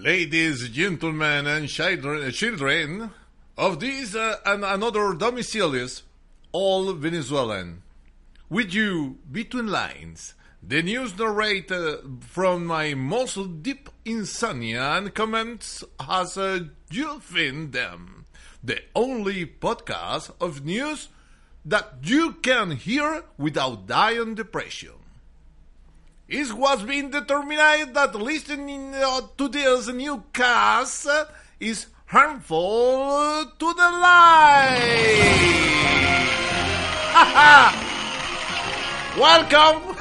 Ladies, gentlemen, and children, children of this uh, and another domicilies, all Venezuelan. With you, between lines, the news narrated from my most deep insomnia and comments as uh, you find them. The only podcast of news that you can hear without dying depression. It was been determined that listening uh, to this new cast is harmful to the life. Welcome.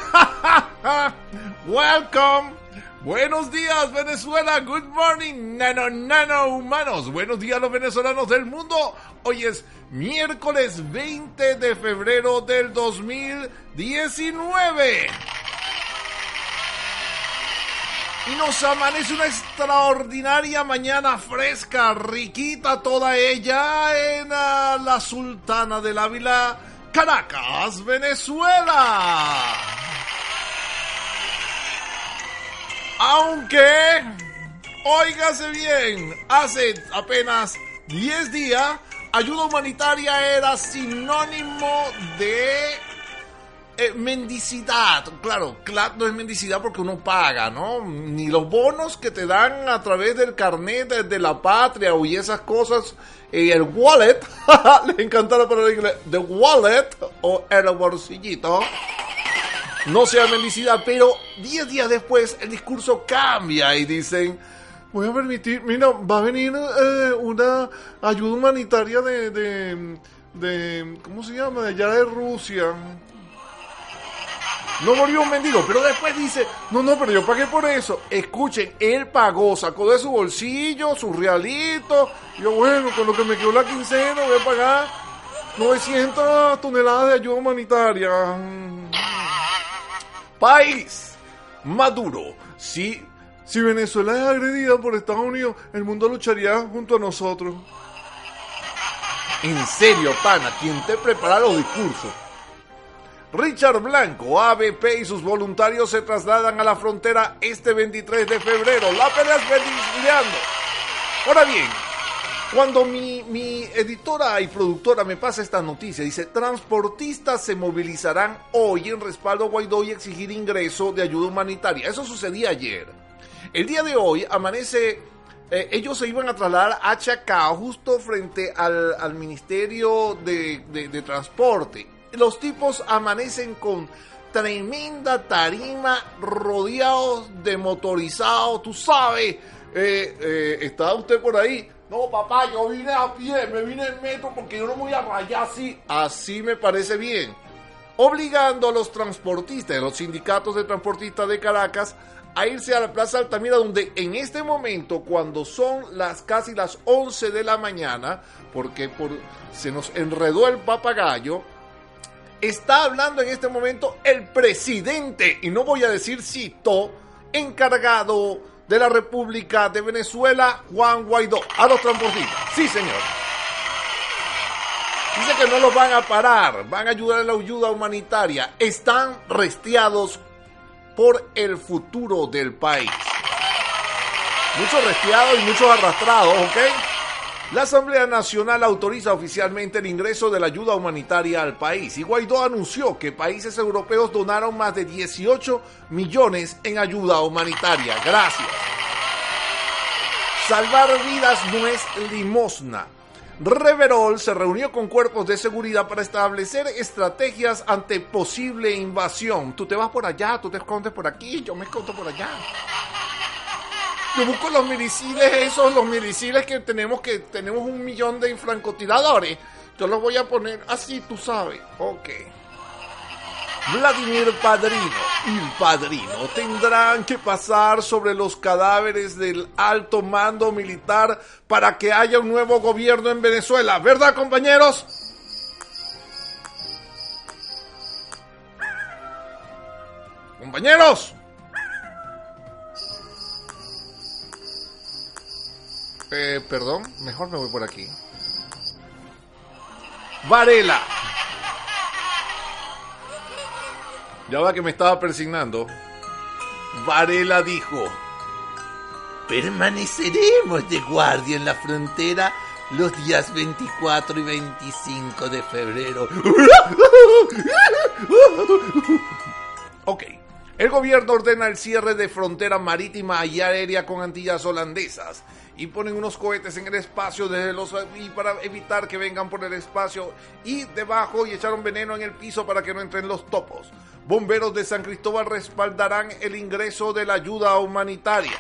Welcome. Buenos días, Venezuela. Good morning, nano, nano humanos. Buenos días, los venezolanos del mundo. Hoy es miércoles 20 de febrero del 2019. Y nos amanece una extraordinaria mañana fresca, riquita toda ella en uh, la Sultana del Ávila, Caracas, Venezuela. Aunque, óigase bien, hace apenas 10 días, ayuda humanitaria era sinónimo de eh, mendicidad, claro, claro, no es mendicidad porque uno paga, ¿no? Ni los bonos que te dan a través del carnet de, la patria y esas cosas, y el wallet, les encanta la palabra inglés, the wallet o el bolsillito, no sea mendicidad, pero 10 días después el discurso cambia y dicen, voy a permitir, mira, va a venir eh, una ayuda humanitaria de, de, de, ¿cómo se llama? De allá de Rusia. No murió un mendigo, pero después dice, no, no, pero yo pagué por eso. Escuchen, él pagó, sacó de su bolsillo, su realito. Yo, bueno, con lo que me quedó la quincena voy a pagar 900 toneladas de ayuda humanitaria. País maduro. Si, si Venezuela es agredida por Estados Unidos, el mundo lucharía junto a nosotros. En serio, pana, quien te prepara los discursos. Richard Blanco, ABP y sus voluntarios se trasladan a la frontera este 23 de febrero. La pelea es. Ahora bien, cuando mi, mi, editora y productora me pasa esta noticia, dice, transportistas se movilizarán hoy en respaldo a Guaidó y exigir ingreso de ayuda humanitaria. Eso sucedía ayer. El día de hoy amanece, eh, ellos se iban a trasladar a Chacao, justo frente al, al Ministerio de, de Transporte los tipos amanecen con tremenda tarima, rodeados de motorizados, tú sabes. Eh, eh, ¿Está usted por ahí? No, papá, yo vine a pie, me vine en metro porque yo no voy a rayar así. Así me parece bien. Obligando a los transportistas, a los sindicatos de transportistas de Caracas, a irse a la Plaza Altamira, donde en este momento, cuando son las casi las 11 de la mañana, porque por, se nos enredó el papagayo, está hablando en este momento el presidente, y no voy a decir cito, encargado de la República de Venezuela, Juan Guaidó, a los transportistas. Sí, señor. Dice que no los van a parar, van a ayudar en la ayuda humanitaria. Están restiados por el futuro del país. Muchos restiados y muchos arrastrados, ¿ok? La Asamblea Nacional autoriza oficialmente el ingreso de la ayuda humanitaria al país y Guaidó anunció que países europeos donaron más de 18 millones en ayuda humanitaria. Gracias. Salvar vidas no es limosna. Reverol se reunió con cuerpos de seguridad para establecer estrategias ante posible invasión. Tú te vas por allá, tú te escondes por aquí, yo me escondo por allá. Yo busco los miliciles esos, los miliciles que tenemos que tenemos un millón de francotiradores. Yo los voy a poner así, tú sabes. Ok. Vladimir Padrino y el Padrino tendrán que pasar sobre los cadáveres del alto mando militar para que haya un nuevo gobierno en Venezuela. ¿Verdad, compañeros? Compañeros. Eh, perdón, mejor me voy por aquí. Varela. Ya va que me estaba persignando. Varela dijo, permaneceremos de guardia en la frontera los días 24 y 25 de febrero. ok. El gobierno ordena el cierre de frontera marítima y aérea con Antillas holandesas y ponen unos cohetes en el espacio desde los y para evitar que vengan por el espacio y debajo y echaron veneno en el piso para que no entren los topos. Bomberos de San Cristóbal respaldarán el ingreso de la ayuda humanitaria.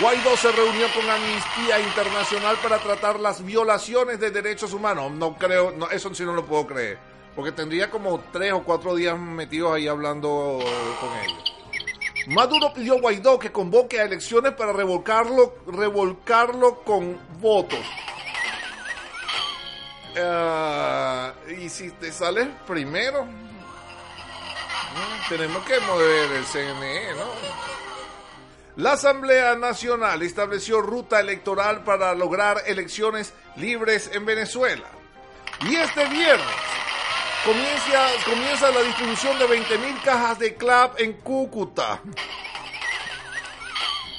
Guaidó se reunió con Amnistía Internacional para tratar las violaciones de derechos humanos. No creo, no, eso sí no lo puedo creer. Porque tendría como tres o cuatro días metidos ahí hablando con ellos. Maduro pidió a Guaidó que convoque a elecciones para revolcarlo, revolcarlo con votos. Ah, y si te sales primero, tenemos que mover el CNE, ¿no? La Asamblea Nacional estableció ruta electoral para lograr elecciones libres en Venezuela. Y este viernes comienza, comienza la distribución de 20.000 cajas de CLAP en Cúcuta.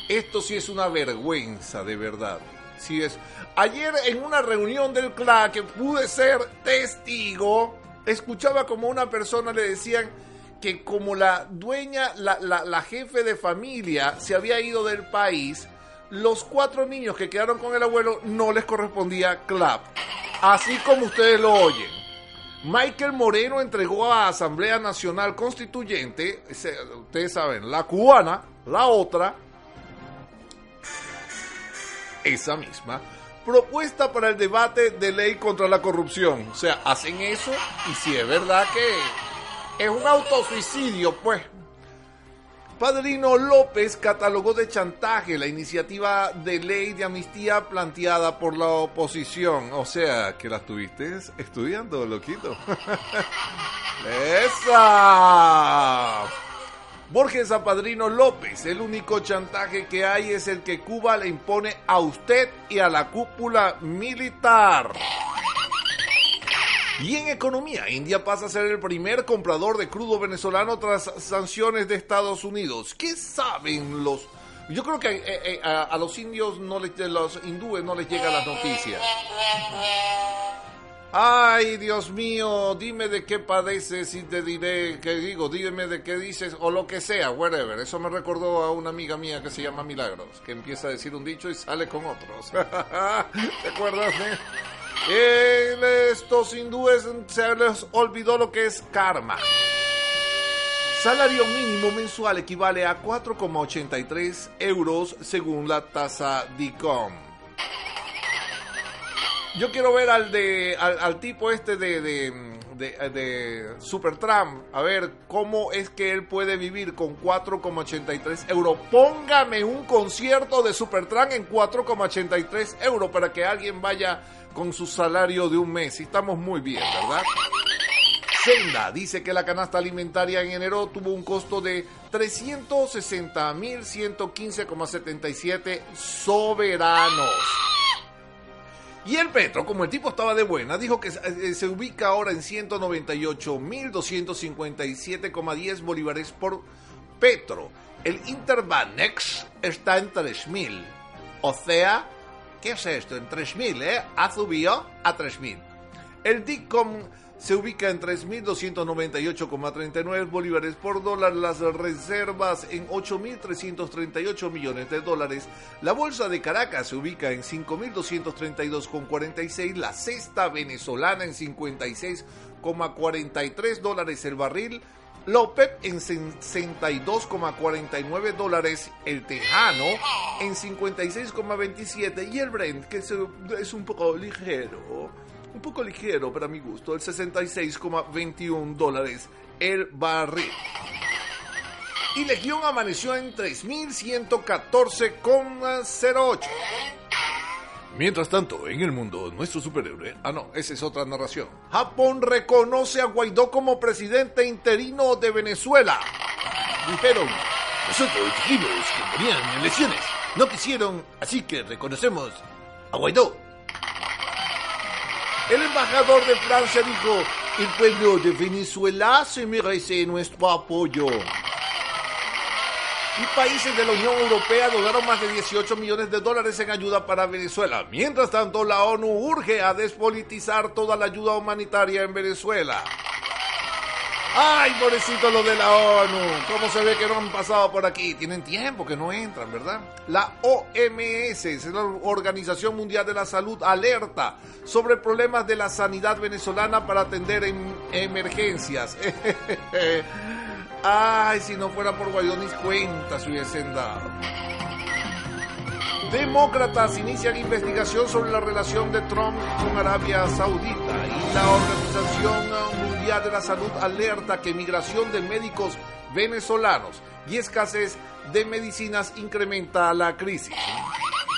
Esto sí es una vergüenza, de verdad. Sí es. Ayer en una reunión del CLAP que pude ser testigo, escuchaba como una persona le decían que como la dueña, la, la, jefe de familia se había ido del país, los cuatro niños que quedaron con el abuelo no les correspondía CLAP. Así como ustedes lo oyen. Michael Moreno entregó a Asamblea Nacional Constituyente, ustedes saben, la cubana, la otra, esa misma, propuesta para el debate de ley contra la corrupción. O sea, hacen eso y si es verdad que es un autosuicidio, pues. Padrino López catalogó de chantaje la iniciativa de ley de amnistía planteada por la oposición. O sea, que la estuviste estudiando, loquito. ¡Esa! Borges Padrino López, el único chantaje que hay es el que Cuba le impone a usted y a la cúpula militar. Y en economía, India pasa a ser el primer comprador de crudo venezolano tras sanciones de Estados Unidos. ¿Qué saben los... Yo creo que eh, eh, a, los indios, no les, los hindúes no les llega las noticias. Ay, Dios mío, dime de qué padeces y te diré qué digo, dime de qué dices o lo que sea, whatever. Eso me recordó a una amiga mía que se llama Milagros, que empieza a decir un dicho y sale con otros. ¿Te acuerdas? Eh? Estos hindúes se les olvidó lo que es karma. Salario mínimo mensual equivale a 4,83 euros según la tasa DICOM. Yo quiero ver al de al, tipo este de, de, de, de Supertram, a ver cómo es que él puede vivir con 4,83 euros. Póngame un concierto de Supertram en 4,83 euros para que alguien vaya con su salario de un mes. Y estamos muy bien, ¿verdad? Senda dice que la canasta alimentaria en enero tuvo un costo de 360.115,77 soberanos. Y el Petro, como el tipo estaba de buena, dijo que se eh, ubica ahora en 198.257,10 bolívares por Petro. El Interbanex está en 3.000. O sea, ¿Qué es esto? En 3.000, ¿eh? Ha subido a 3.000. El DICOM se ubica en 3.298,39 bolívares por dólar, las reservas en 8.338 millones de dólares, la bolsa de Caracas se ubica en 5.232,46, la cesta venezolana en 56,43 dólares el barril, la en 62,49 dólares, el Tejano en 56,27 y el Brent, que es un poco ligero, un poco ligero para mi gusto, el 66,21 dólares el barril. Y Legión amaneció en 3.114,08. Mientras tanto, en el mundo, nuestro superhéroe. Ah, no, esa es otra narración. Japón reconoce a Guaidó como presidente interino de Venezuela. Dijeron, nosotros dijimos que ponían elecciones. No quisieron, así que reconocemos a Guaidó. El embajador de Francia dijo, el pueblo de Venezuela se merece nuestro apoyo. y países de la Unión Europea donaron más de 18 millones de dólares en ayuda para Venezuela. Mientras tanto, la ONU urge a despolitizar toda la ayuda humanitaria en Venezuela. Ay, pobrecito lo de la ONU. ¿Cómo se ve que no han pasado por aquí? Tienen tiempo que no entran, ¿verdad? La OMS, es la Organización Mundial de la Salud, alerta sobre problemas de la sanidad venezolana para atender en emergencias. Ay, si no fuera por Guayonis, cuentas hubiesen dado. Demócratas inician investigación sobre la relación de Trump con Arabia Saudita y la Organización Mundial de la Salud alerta que migración de médicos venezolanos y escasez de medicinas incrementa la crisis.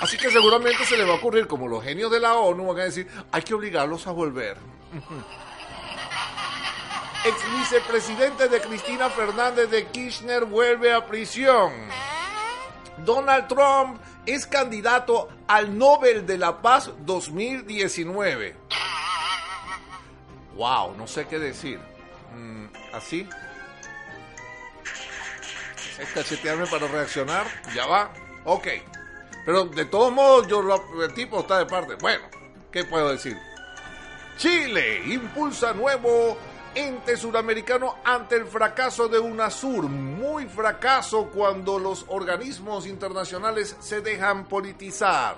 Así que seguramente se le va a ocurrir, como los genios de la ONU van a decir, hay que obligarlos a volver. Ex vicepresidente de Cristina Fernández de Kirchner vuelve a prisión. Donald Trump es candidato al Nobel de la Paz 2019. Wow, no sé qué decir. Mm, ¿Así? ¿Es cachetearme para reaccionar? Ya va. Ok. Pero de todos modos, yo el tipo está de parte. Bueno, ¿qué puedo decir? Chile impulsa nuevo ente suramericano ante el fracaso de UNASUR. Muy fracaso cuando los organismos internacionales se dejan politizar.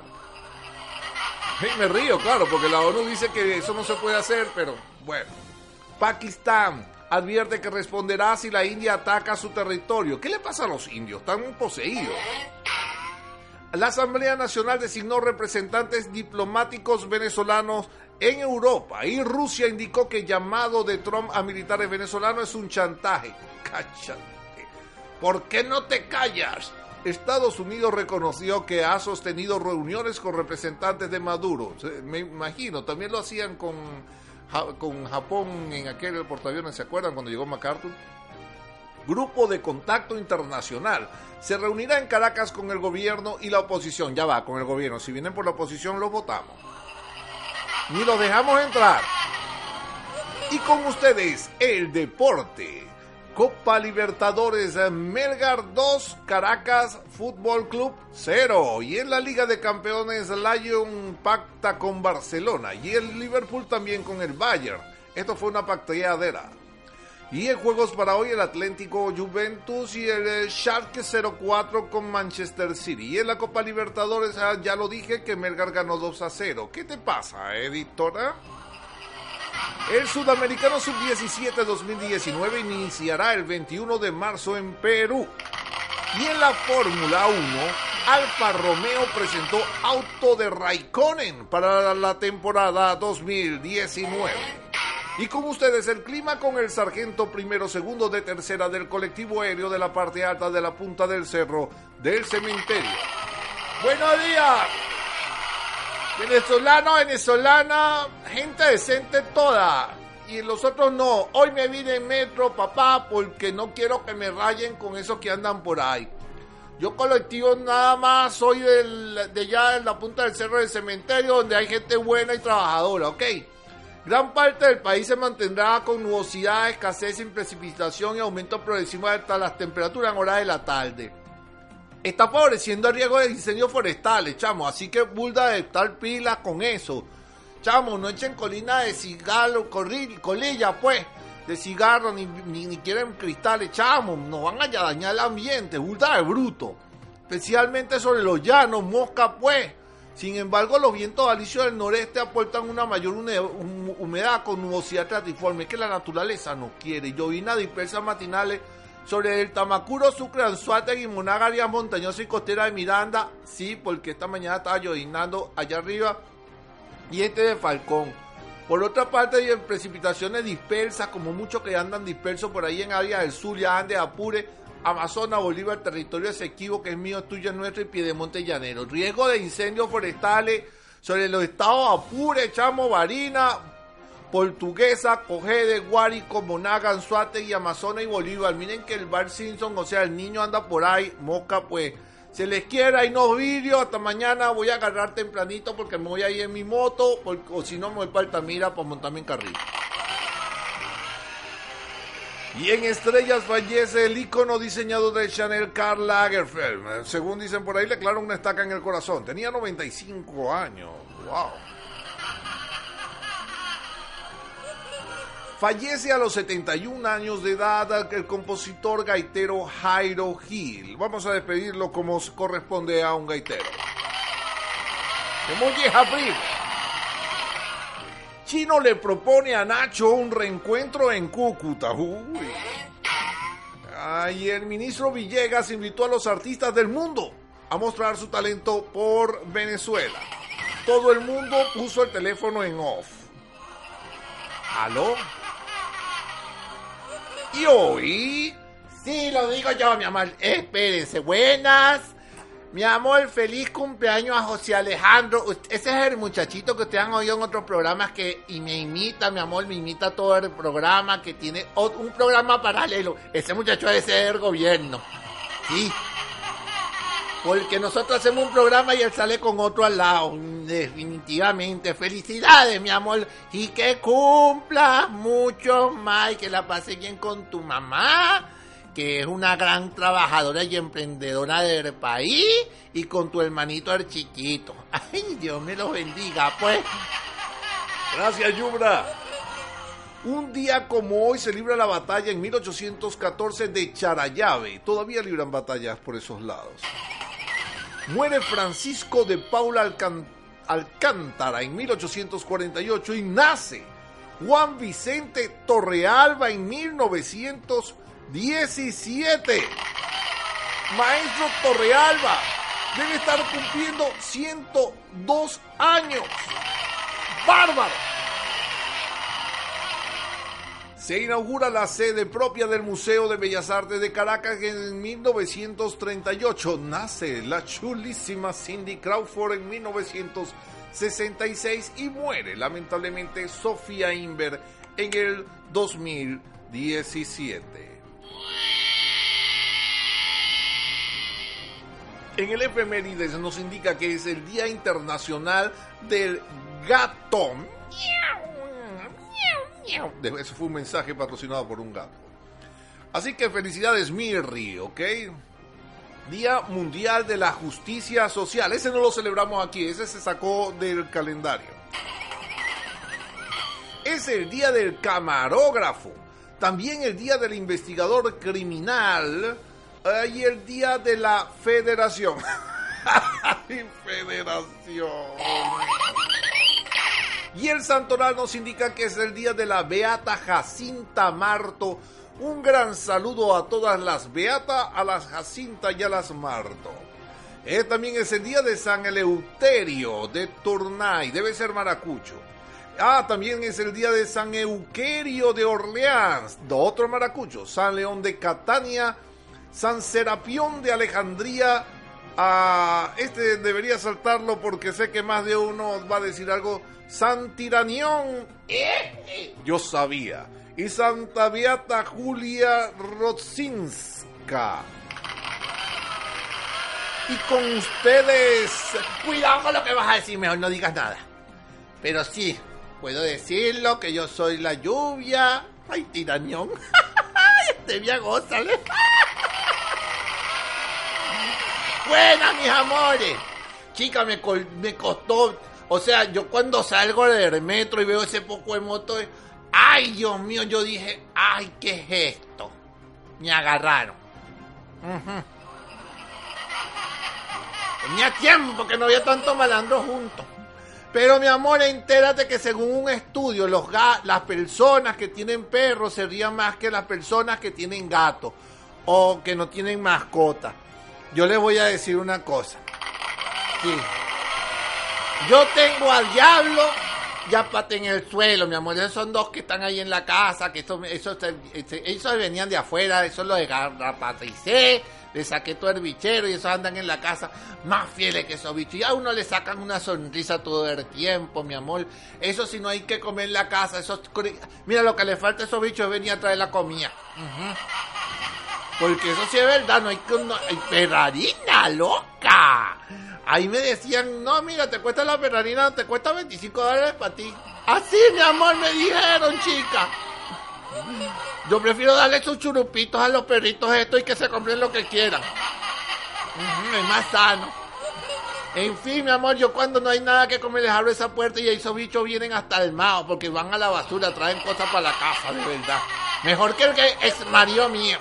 Me río, claro, porque la ONU dice que eso no se puede hacer, pero bueno. Pakistán advierte que responderá si la India ataca su territorio. ¿Qué le pasa a los indios? Están poseídos. La Asamblea Nacional designó representantes diplomáticos venezolanos en Europa y Rusia indicó que el llamado de Trump a militares venezolanos es un chantaje. Cállate. ¿Por qué no te callas? Estados Unidos reconoció que ha sostenido reuniones con representantes de Maduro. Me imagino, también lo hacían con, con Japón en aquel portaaviones, ¿se acuerdan cuando llegó MacArthur? Grupo de Contacto Internacional. Se reunirá en Caracas con el gobierno y la oposición. Ya va, con el gobierno. Si vienen por la oposición, los votamos. Ni los dejamos entrar. Y con ustedes, el deporte. Copa Libertadores Melgar 2, Caracas Fútbol Club 0. Y en la Liga de Campeones, Lyon pacta con Barcelona. Y el Liverpool también con el Bayern. Esto fue una pacteadera. Y en juegos para hoy el Atlético Juventus y el eh, Schalke 04 con Manchester City. Y en la Copa Libertadores ah, ya lo dije que Melgar ganó 2 a 0. ¿Qué te pasa, editora? El Sudamericano Sub-17 2019 iniciará el 21 de marzo en Perú. Y en la Fórmula 1, Alfa Romeo presentó auto de Raikkonen para la temporada 2019. Y con ustedes el clima con el sargento primero segundo de tercera del colectivo aéreo de la parte alta de la punta del cerro del cementerio. Buenos días. Venezolano, venezolana, gente decente toda. Y los otros no. Hoy me vine en metro, papá, porque no quiero que me rayen con esos que andan por ahí. Yo colectivo nada más soy del, de allá en la punta del cerro del cementerio donde hay gente buena y trabajadora, ¿ok? Gran parte del país se mantendrá con nubosidad, escasez sin precipitación y aumento progresivo de las temperaturas en horas de la tarde. Está favoreciendo el riesgo de incendios forestales, chamo, así que bulda de estar pilas con eso. Chamo, no echen colina de cigarro, colilla pues, de cigarro, ni, ni, quieren cristales, chamo, no van a dañar el ambiente, bulda de bruto. Especialmente sobre los llanos, mosca pues. Sin embargo, los vientos alisios del noreste aportan una mayor humedad con nubosidad tratiforme que la naturaleza no quiere. Llovinas dispersas matinales sobre el Tamacuro, Sucre, Anzuategui, Monaga, áreas montañosas y costera de Miranda. Sí, porque esta mañana estaba llovinando allá arriba. Y este de Falcón. Por otra parte, hay precipitaciones dispersas, como muchos que andan dispersos por ahí en áreas del sur, ya de Apure, Amazonas, Bolívar, territorio Esequibo, que es mío, tuyo, nuestro, y Piedemonte Llanero. Riesgo de incendios forestales sobre los estados Apure, Chamo, Barina, Portuguesa, Cogede, Guárico, Monaga, Anzuate y Amazonas y Bolívar. Miren que el Bar Simpson, o sea, el niño anda por ahí, mosca, pues. Se les quiera, hay no vídeos. Hasta mañana voy a agarrar tempranito porque me voy a ir en mi moto, o si no me voy para Altamira para montarme en carril. Y en estrellas fallece el ícono diseñado de Chanel Karl Lagerfeld. Según dicen por ahí, le claro una estaca en el corazón. Tenía 95 años. ¡Wow! Fallece a los 71 años de edad el compositor gaitero Jairo Gil. Vamos a despedirlo como corresponde a un gaitero. Chino le propone a Nacho un reencuentro en Cúcuta. Uy. Y el ministro Villegas invitó a los artistas del mundo a mostrar su talento por Venezuela. Todo el mundo puso el teléfono en off. ¿Aló? Y hoy, sí, lo digo yo, mi amor. Espérense, buenas. Mi amor, feliz cumpleaños a José Alejandro. Ese es el muchachito que ustedes han oído en otros programas que y me imita, mi amor, me imita todo el programa, que tiene un programa paralelo. Ese muchacho debe ser el gobierno. Sí. Porque nosotros hacemos un programa y él sale con otro al lado. Definitivamente. Felicidades, mi amor. Y que cumpla mucho más y que la pase bien con tu mamá, que es una gran trabajadora y emprendedora del país, y con tu hermanito el chiquito. Ay, Dios me lo bendiga, pues. Gracias, Yubra. Un día como hoy se libra la batalla en 1814 de Charayave. Todavía libran batallas por esos lados. Muere Francisco de Paula Alcántara en 1848 y nace Juan Vicente Torrealba en 1917. Maestro Torrealba debe estar cumpliendo 102 años. ¡Bárbaro! Se inaugura la sede propia del Museo de Bellas Artes de Caracas en 1938. Nace la chulísima Cindy Crawford en 1966 y muere lamentablemente Sofía Inver en el 2017. En el efemérides nos indica que es el Día Internacional del Gato. Eso fue un mensaje patrocinado por un gato. Así que felicidades Mirri, ¿ok? Día Mundial de la Justicia Social. Ese no lo celebramos aquí, ese se sacó del calendario. Es el Día del Camarógrafo. También el Día del Investigador Criminal. Eh, y el Día de la Federación. Federación. Y el santoral nos indica que es el día de la Beata Jacinta Marto. Un gran saludo a todas las Beata, a las Jacinta y a las Marto. Eh, también es el día de San Eleuterio de Tournai, debe ser maracucho. Ah, también es el día de San Euquerio de Orleans, de otro maracucho. San León de Catania, San Serapión de Alejandría. Ah, este debería saltarlo porque sé que más de uno va a decir algo Santiranión, yo sabía, y Santa Beata Julia Rodzinska. Y con ustedes, cuidado con lo que vas a decir, mejor no digas nada. Pero sí, puedo decirlo que yo soy la lluvia. Ay, tiranión. este via gózale. Buena, mis amores. Chica, me, me costó o sea, yo cuando salgo del metro y veo ese poco de moto, ay Dios mío, yo dije, ay, ¿qué es esto? Me agarraron. Tenía tiempo que no había tanto malandro juntos. Pero mi amor, entérate que según un estudio, los las personas que tienen perros se rían más que las personas que tienen gatos o que no tienen mascota. Yo les voy a decir una cosa. Yo tengo al diablo ya pate en el suelo, mi amor. Esos son dos que están ahí en la casa, que eso, eso, eso venían de afuera, eso lo de garrapatricé, le saqué todo el bichero y esos andan en la casa más fieles que esos bichos. Y a uno le sacan una sonrisa todo el tiempo, mi amor. Eso si no hay que comer en la casa, Mira, lo que le falta a esos bichos es venir a traer la comida. Porque eso sí es verdad, no hay que... No, hay perrarina, loca. Ahí me decían, no, mira, te cuesta la perrarina, te cuesta 25 dólares para ti. Así, mi amor, me dijeron, chica. Yo prefiero darle sus churupitos a los perritos estos y que se compren lo que quieran. es más sano. En fin, mi amor, yo cuando no hay nada que comer les abro esa puerta y esos bichos vienen hasta el mao porque van a la basura, traen cosas para la casa, de verdad. Mejor que el que es marido mío.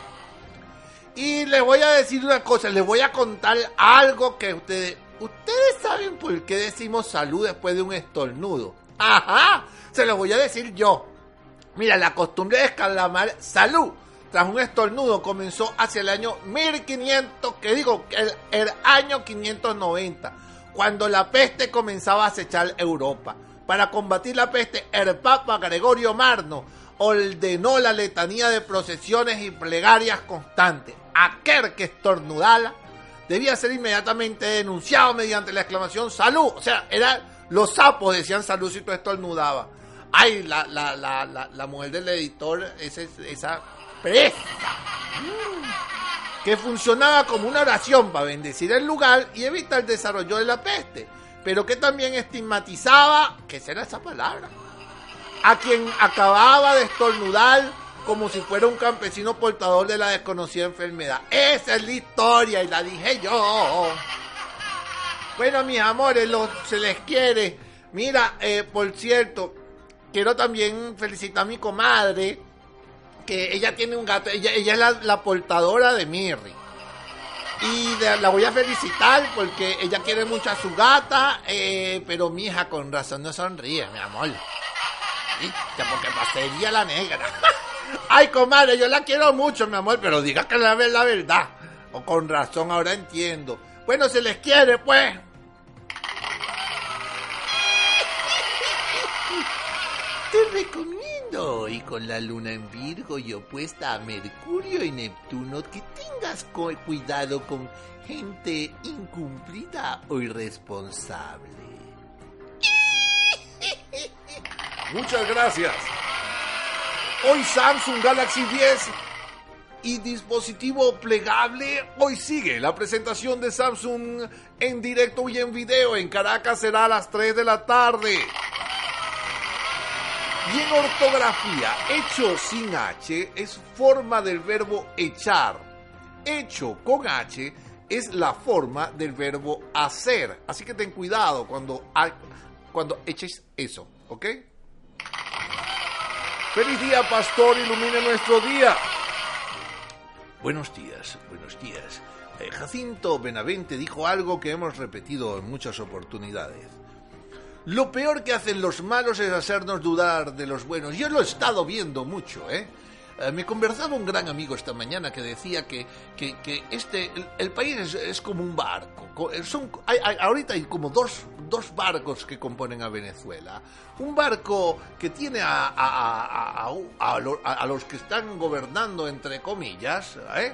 Y les voy a decir una cosa, les voy a contar algo que ustedes... Ustedes saben por qué decimos salud después de un estornudo. Ajá, se lo voy a decir yo. Mira, la costumbre de exclamar salud tras un estornudo comenzó hacia el año 1500, que digo, el año 590, cuando la peste comenzaba a acechar Europa. Para combatir la peste, el Papa Gregorio Marno ordenó la letanía de procesiones y plegarias constantes aquel que estornudara debía ser inmediatamente denunciado mediante la exclamación salud. O sea, era, los sapos decían salud si tú estornudabas. Ay, la, la, la, la, mujer del editor, esa, esa presa, que funcionaba como una oración para bendecir el lugar y evitar el desarrollo de la peste, pero que también estigmatizaba, ¿qué será esa palabra? A quien acababa de estornudar como si fuera un campesino portador de la desconocida enfermedad. Esa es la historia y la dije yo. Bueno, mis amores, se les quiere. Mira, eh, por cierto, quiero también felicitar a mi comadre, que ella tiene un gato, ella, es la, portadora de Mirri. Y la voy a felicitar porque ella quiere mucho a su gata, eh, pero mi hija con razón no sonríe, mi amor. Ya porque pasaría la negra. Ay, comadre, yo la quiero mucho, mi amor, pero diga que la, la verdad. O con razón, ahora entiendo. Bueno, se les quiere, pues. Te recomiendo, y con la luna en Virgo y opuesta a Mercurio y Neptuno, que tengas cuidado con gente incumplida o irresponsable. Muchas gracias. Hoy Samsung Galaxy 10 y dispositivo plegable. Hoy sigue la presentación de Samsung en directo y en video. En Caracas será a las 3 de la tarde. Y en ortografía, hecho sin H es forma del verbo echar. Hecho con H es la forma del verbo hacer. Así que ten cuidado cuando, cuando eches eso, ¿ok? Feliz día, pastor, ilumine nuestro día. Buenos días, buenos días. Eh, Jacinto Benavente dijo algo que hemos repetido en muchas oportunidades. Lo peor que hacen los malos es hacernos dudar de los buenos. Yo lo he estado viendo mucho, ¿eh? Eh, me conversaba un gran amigo esta mañana que decía que, este, el, país es, como un barco. Eh, son, hay, ahorita hay como dos, dos, barcos que componen a Venezuela. Un barco que tiene a, a, a, los que están gobernando, entre comillas, ¿eh?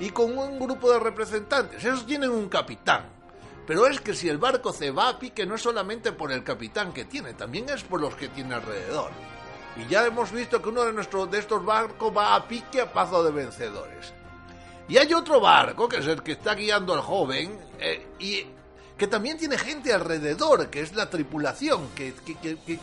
y con un grupo de representantes. Esos tienen un capitán. Pero es que si el barco se va a pique no es solamente por el capitán que tiene, también es por los que tiene alrededor. Y ya hemos visto que uno de, nuestros, de estos barcos va a pique a paso de vencedores. Y hay otro barco, que es el que está guiando al joven, eh, y que también tiene gente alrededor, que es la tripulación, que,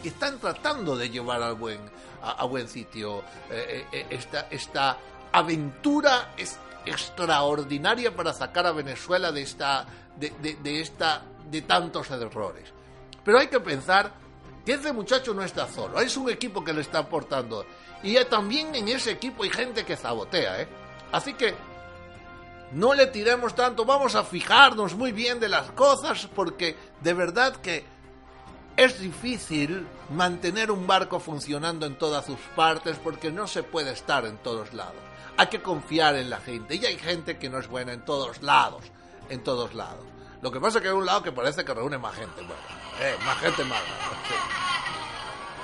están tratando de llevar al buen, a, buen sitio eh, eh, esta, esta aventura es extraordinaria para sacar a Venezuela de esta, de, de, esta, de tantos errores. Pero hay que pensar que ese muchacho no está solo, es un equipo que le está aportando. Y también en ese equipo hay gente que sabotea, ¿eh? Así que no le tiremos tanto, vamos a fijarnos muy bien de las cosas porque de verdad que es difícil mantener un barco funcionando en todas sus partes porque no se puede estar en todos lados. Hay que confiar en la gente y hay gente que no es buena en todos lados, en todos lados. Lo que pasa es que hay un lado que parece que reúne más gente. Bueno, eh, más gente mala.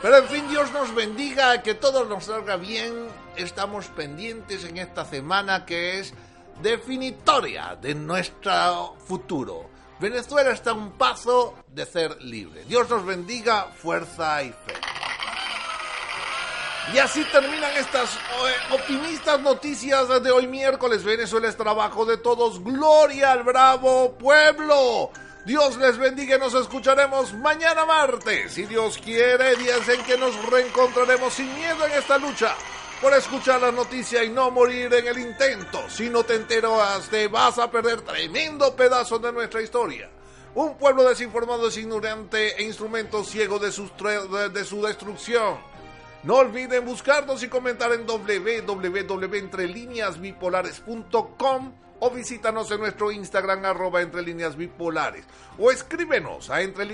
Pero en fin, Dios nos bendiga, que todo nos salga bien. Estamos pendientes en esta semana que es definitoria de nuestro futuro. Venezuela está a un paso de ser libre. Dios nos bendiga, fuerza y fe. Y así terminan estas eh, optimistas noticias de hoy miércoles. Venezuela es trabajo de todos. Gloria al bravo pueblo. Dios les bendiga y nos escucharemos mañana martes. Si Dios quiere, días en que nos reencontraremos sin miedo en esta lucha por escuchar la noticia y no morir en el intento. Si no te enteras, te vas a perder tremendo pedazo de nuestra historia. Un pueblo desinformado es ignorante e instrumento ciego de su, de su destrucción. No olviden buscarnos y comentar en www.entrelineasbipolares.com o visítanos en nuestro Instagram arroba bipolares o escríbenos a entre.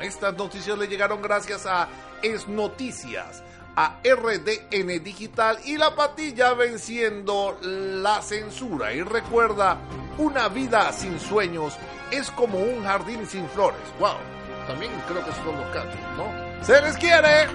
Estas noticias le llegaron gracias a Es Noticias, a RDN Digital y la patilla venciendo la censura. Y recuerda, una vida sin sueños es como un jardín sin flores. Wow, también creo que son los cantos, ¿no? ¡Se les quiere!